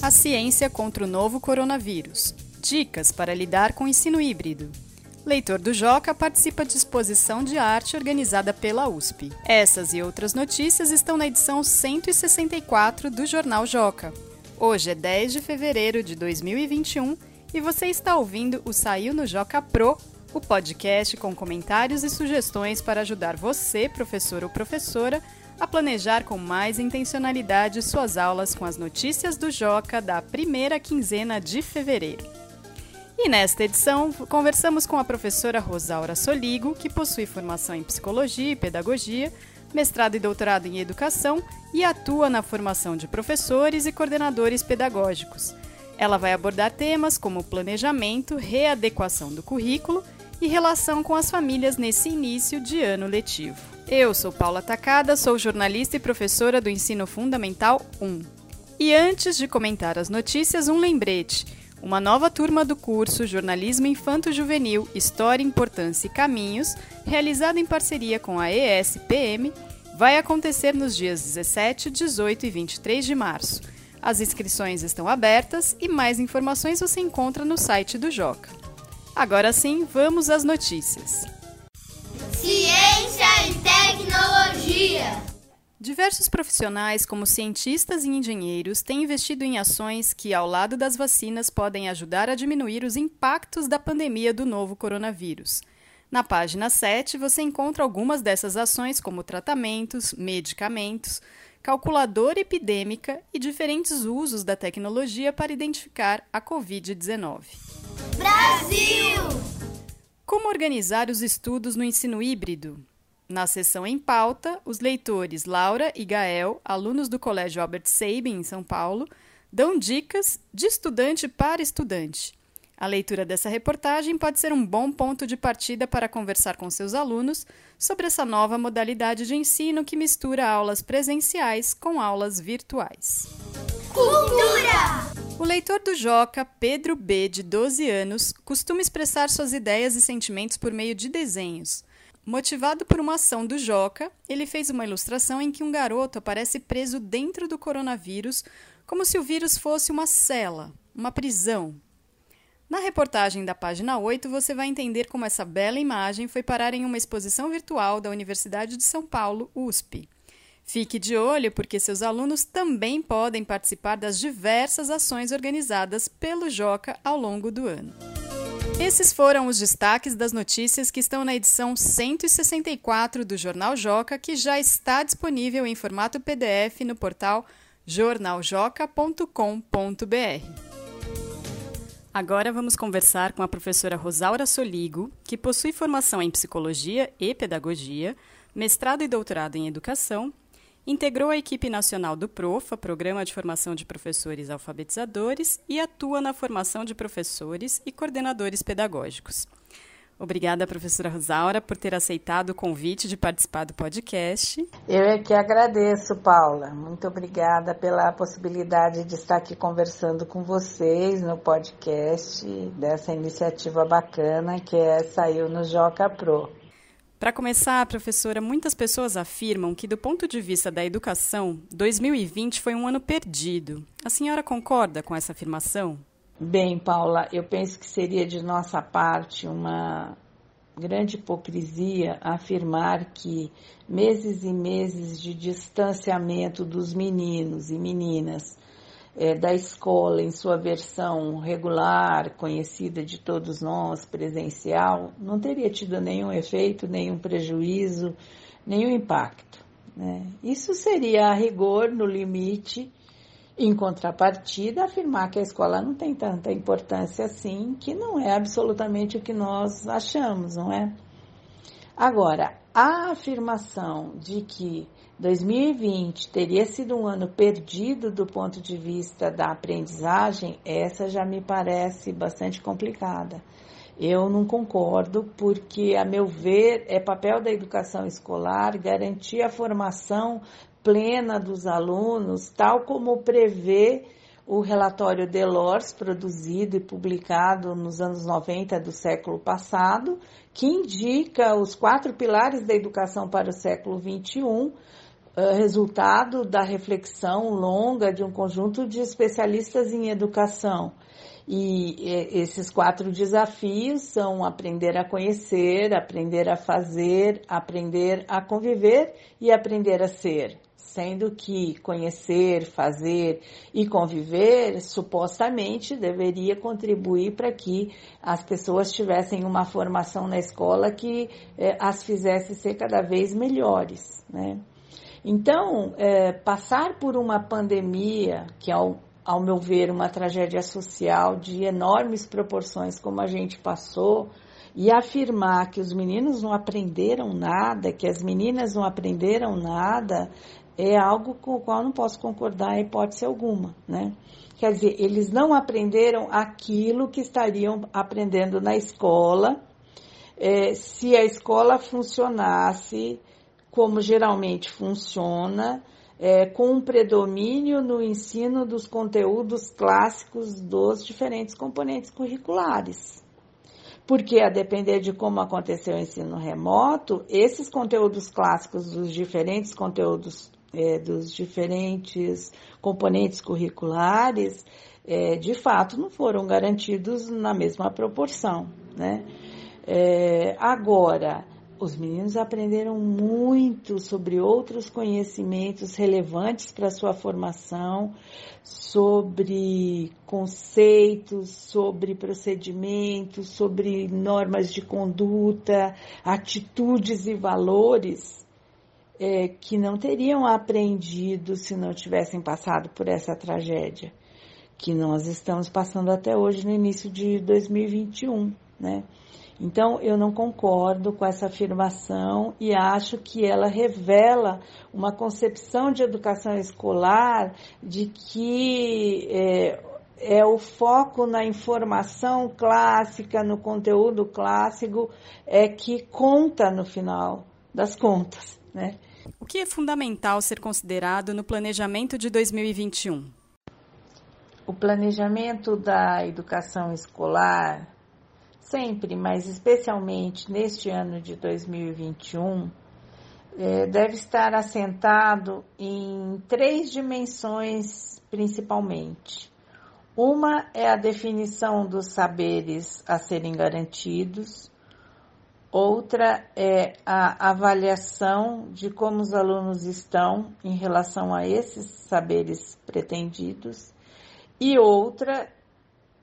A ciência contra o novo coronavírus. Dicas para lidar com ensino híbrido. Leitor do Joca participa de exposição de arte organizada pela USP. Essas e outras notícias estão na edição 164 do Jornal Joca. Hoje é 10 de fevereiro de 2021 e você está ouvindo o Saiu no Joca Pro, o podcast com comentários e sugestões para ajudar você, professor ou professora, a planejar com mais intencionalidade suas aulas com as notícias do Joca da primeira quinzena de fevereiro. E nesta edição, conversamos com a professora Rosaura Soligo, que possui formação em psicologia e pedagogia, mestrado e doutorado em educação e atua na formação de professores e coordenadores pedagógicos. Ela vai abordar temas como planejamento, readequação do currículo e relação com as famílias nesse início de ano letivo. Eu sou Paula Tacada, sou jornalista e professora do Ensino Fundamental 1. E antes de comentar as notícias, um lembrete. Uma nova turma do curso Jornalismo Infanto Juvenil, História, Importância e Caminhos, realizada em parceria com a ESPM, vai acontecer nos dias 17, 18 e 23 de março. As inscrições estão abertas e mais informações você encontra no site do Joca. Agora sim, vamos às notícias. Ciência e tecnologia. Diversos profissionais, como cientistas e engenheiros, têm investido em ações que, ao lado das vacinas, podem ajudar a diminuir os impactos da pandemia do novo coronavírus. Na página 7, você encontra algumas dessas ações, como tratamentos, medicamentos, calculadora epidêmica e diferentes usos da tecnologia para identificar a Covid-19. Brasil! Como organizar os estudos no ensino híbrido? Na sessão em pauta, os leitores Laura e Gael, alunos do Colégio Albert Sabin, em São Paulo, dão dicas de estudante para estudante. A leitura dessa reportagem pode ser um bom ponto de partida para conversar com seus alunos sobre essa nova modalidade de ensino que mistura aulas presenciais com aulas virtuais. Cultura! O leitor do Joca, Pedro B., de 12 anos, costuma expressar suas ideias e sentimentos por meio de desenhos. Motivado por uma ação do Joca, ele fez uma ilustração em que um garoto aparece preso dentro do coronavírus, como se o vírus fosse uma cela, uma prisão. Na reportagem da página 8, você vai entender como essa bela imagem foi parar em uma exposição virtual da Universidade de São Paulo, USP. Fique de olho, porque seus alunos também podem participar das diversas ações organizadas pelo Joca ao longo do ano. Esses foram os destaques das notícias que estão na edição 164 do Jornal Joca, que já está disponível em formato PDF no portal jornaljoca.com.br. Agora vamos conversar com a professora Rosaura Soligo, que possui formação em psicologia e pedagogia, mestrado e doutorado em educação Integrou a equipe nacional do PROFA, Programa de Formação de Professores Alfabetizadores, e atua na formação de professores e coordenadores pedagógicos. Obrigada, professora Rosaura, por ter aceitado o convite de participar do podcast. Eu é que agradeço, Paula. Muito obrigada pela possibilidade de estar aqui conversando com vocês no podcast dessa iniciativa bacana que é Saiu no Joca Pro. Para começar, professora, muitas pessoas afirmam que, do ponto de vista da educação, 2020 foi um ano perdido. A senhora concorda com essa afirmação? Bem, Paula, eu penso que seria de nossa parte uma grande hipocrisia afirmar que meses e meses de distanciamento dos meninos e meninas é, da escola em sua versão regular, conhecida de todos nós, presencial, não teria tido nenhum efeito, nenhum prejuízo, nenhum impacto. Né? Isso seria a rigor, no limite, em contrapartida, afirmar que a escola não tem tanta importância assim, que não é absolutamente o que nós achamos, não é? Agora, a afirmação de que 2020 teria sido um ano perdido do ponto de vista da aprendizagem, essa já me parece bastante complicada. Eu não concordo, porque, a meu ver, é papel da educação escolar garantir a formação plena dos alunos, tal como prevê o relatório Delors, produzido e publicado nos anos 90 do século passado, que indica os quatro pilares da educação para o século XXI, resultado da reflexão longa de um conjunto de especialistas em educação. E esses quatro desafios são aprender a conhecer, aprender a fazer, aprender a conviver e aprender a ser. Sendo que conhecer, fazer e conviver supostamente deveria contribuir para que as pessoas tivessem uma formação na escola que eh, as fizesse ser cada vez melhores, né? Então, é, passar por uma pandemia, que ao, ao meu ver, uma tragédia social de enormes proporções, como a gente passou, e afirmar que os meninos não aprenderam nada, que as meninas não aprenderam nada, é algo com o qual não posso concordar em hipótese alguma, né? Quer dizer, eles não aprenderam aquilo que estariam aprendendo na escola, é, se a escola funcionasse como geralmente funciona, é, com um predomínio no ensino dos conteúdos clássicos dos diferentes componentes curriculares. Porque, a depender de como aconteceu o ensino remoto, esses conteúdos clássicos dos diferentes conteúdos, é, dos diferentes componentes curriculares, é, de fato, não foram garantidos na mesma proporção. Né? É, agora, os meninos aprenderam muito sobre outros conhecimentos relevantes para sua formação, sobre conceitos, sobre procedimentos, sobre normas de conduta, atitudes e valores é, que não teriam aprendido se não tivessem passado por essa tragédia que nós estamos passando até hoje no início de 2021, né? Então, eu não concordo com essa afirmação e acho que ela revela uma concepção de educação escolar de que é, é o foco na informação clássica, no conteúdo clássico, é que conta no final das contas, né? Que é fundamental ser considerado no planejamento de 2021? O planejamento da educação escolar sempre, mas especialmente neste ano de 2021, é, deve estar assentado em três dimensões principalmente. Uma é a definição dos saberes a serem garantidos, outra é a avaliação de como os alunos estão em relação a esses saberes pretendidos, e outra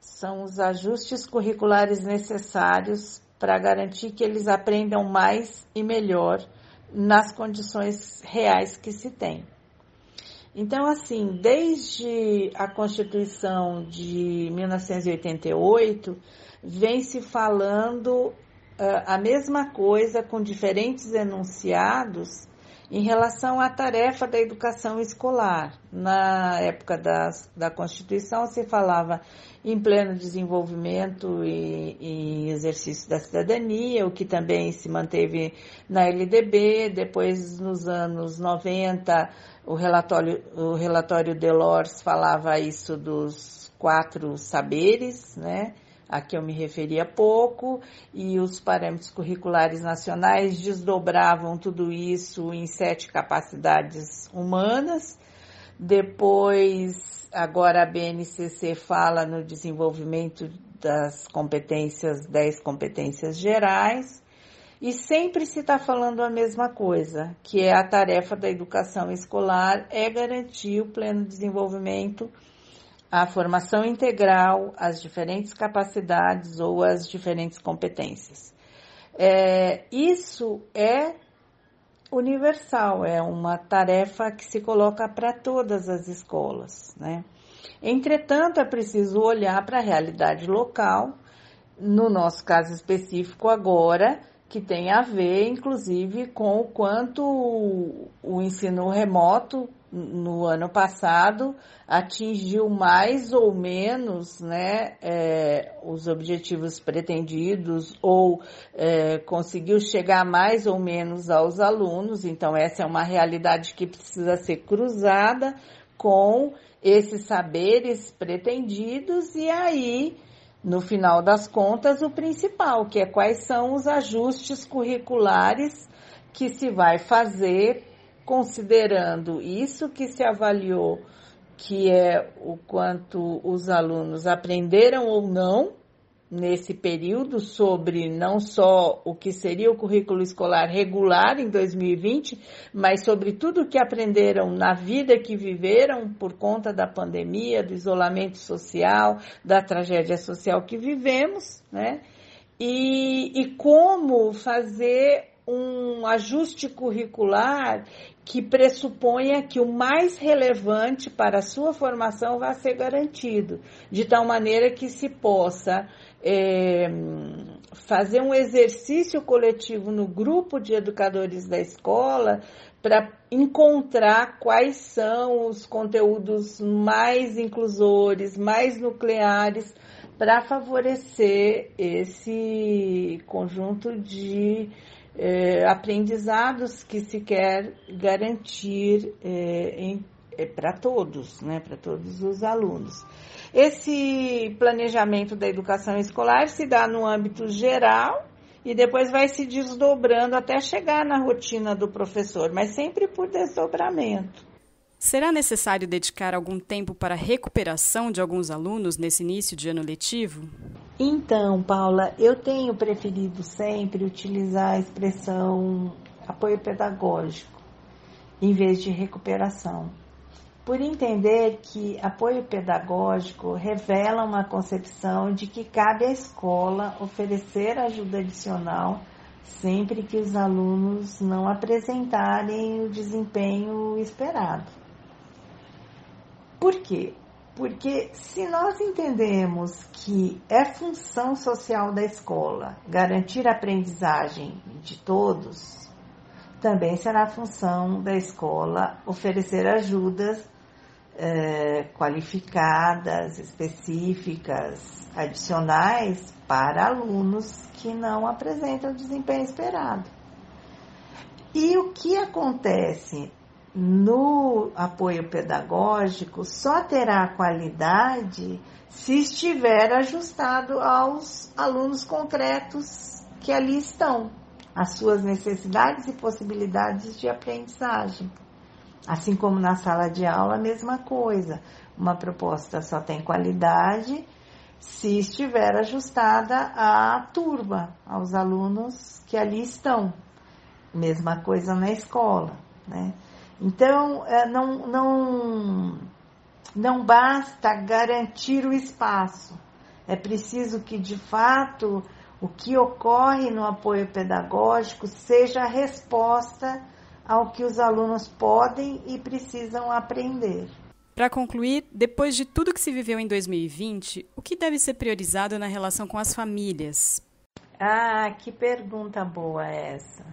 são os ajustes curriculares necessários para garantir que eles aprendam mais e melhor nas condições reais que se tem. Então, assim, desde a Constituição de 1988, vem se falando a mesma coisa com diferentes enunciados em relação à tarefa da educação escolar. Na época da, da Constituição, se falava em pleno desenvolvimento e, e, exercício da cidadania, o que também se manteve na LDB. Depois, nos anos 90, o relatório, o relatório Delors falava isso dos quatro saberes, né? A que eu me referi há pouco, e os parâmetros curriculares nacionais desdobravam tudo isso em sete capacidades humanas. Depois, agora a BNCC fala no desenvolvimento das competências, dez competências gerais, e sempre se está falando a mesma coisa, que é a tarefa da educação escolar é garantir o pleno desenvolvimento a formação integral, as diferentes capacidades ou as diferentes competências. É, isso é universal, é uma tarefa que se coloca para todas as escolas. Né? Entretanto, é preciso olhar para a realidade local, no nosso caso específico agora, que tem a ver, inclusive, com o quanto o ensino remoto no ano passado atingiu mais ou menos né, é, os objetivos pretendidos ou é, conseguiu chegar mais ou menos aos alunos. Então, essa é uma realidade que precisa ser cruzada com esses saberes pretendidos e aí, no final das contas, o principal, que é quais são os ajustes curriculares que se vai fazer considerando isso que se avaliou, que é o quanto os alunos aprenderam ou não nesse período sobre não só o que seria o currículo escolar regular em 2020, mas sobre tudo o que aprenderam na vida que viveram por conta da pandemia, do isolamento social, da tragédia social que vivemos, né? E, e como fazer um ajuste curricular que pressuponha que o mais relevante para a sua formação vai ser garantido, de tal maneira que se possa é, fazer um exercício coletivo no grupo de educadores da escola para encontrar quais são os conteúdos mais inclusores, mais nucleares para favorecer esse conjunto de é, aprendizados que se quer garantir é, é, para todos, né, para todos os alunos. Esse planejamento da educação escolar se dá no âmbito geral e depois vai se desdobrando até chegar na rotina do professor, mas sempre por desdobramento. Será necessário dedicar algum tempo para a recuperação de alguns alunos nesse início de ano letivo? Então, Paula, eu tenho preferido sempre utilizar a expressão apoio pedagógico em vez de recuperação por entender que apoio pedagógico revela uma concepção de que cabe à escola oferecer ajuda adicional sempre que os alunos não apresentarem o desempenho esperado. Por quê? Porque se nós entendemos que é função social da escola garantir a aprendizagem de todos, também será função da escola oferecer ajudas é, qualificadas, específicas, adicionais para alunos que não apresentam o desempenho esperado. E o que acontece no apoio pedagógico só terá qualidade se estiver ajustado aos alunos concretos que ali estão, às suas necessidades e possibilidades de aprendizagem. Assim como na sala de aula, a mesma coisa. Uma proposta só tem qualidade se estiver ajustada à turma, aos alunos que ali estão. Mesma coisa na escola, né? Então, é, não, não, não basta garantir o espaço. É preciso que, de fato, o que ocorre no apoio pedagógico seja a resposta ao que os alunos podem e precisam aprender. Para concluir, depois de tudo que se viveu em 2020, o que deve ser priorizado na relação com as famílias? Ah, que pergunta boa essa.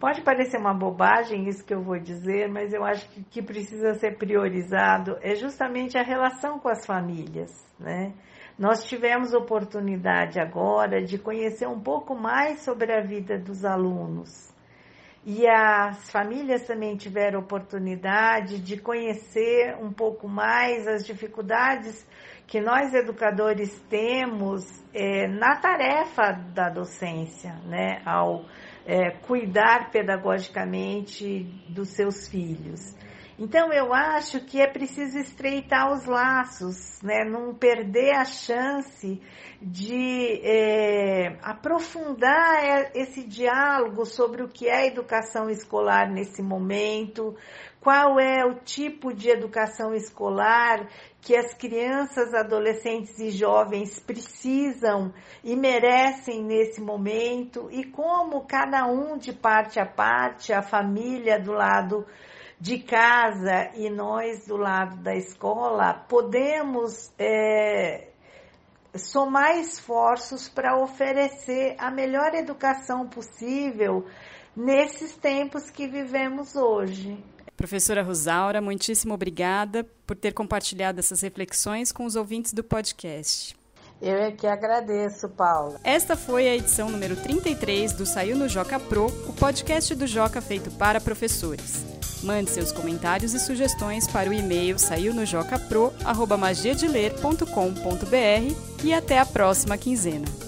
Pode parecer uma bobagem isso que eu vou dizer, mas eu acho que que precisa ser priorizado é justamente a relação com as famílias, né? Nós tivemos oportunidade agora de conhecer um pouco mais sobre a vida dos alunos e as famílias também tiveram oportunidade de conhecer um pouco mais as dificuldades que nós educadores temos é, na tarefa da docência, né, ao é, cuidar pedagogicamente dos seus filhos. Então eu acho que é preciso estreitar os laços, né? não perder a chance de é, aprofundar esse diálogo sobre o que é educação escolar nesse momento, qual é o tipo de educação escolar que as crianças, adolescentes e jovens precisam e merecem nesse momento e como cada um de parte a parte, a família do lado de casa e nós do lado da escola podemos é, somar esforços para oferecer a melhor educação possível nesses tempos que vivemos hoje. Professora Rosaura, muitíssimo obrigada por ter compartilhado essas reflexões com os ouvintes do podcast. Eu é que agradeço, Paula. Esta foi a edição número 33 do Saiu no Joca Pro, o podcast do Joca feito para professores. Mande seus comentários e sugestões para o e-mail saiu no jocapro@magiadeler.com.br e até a próxima quinzena.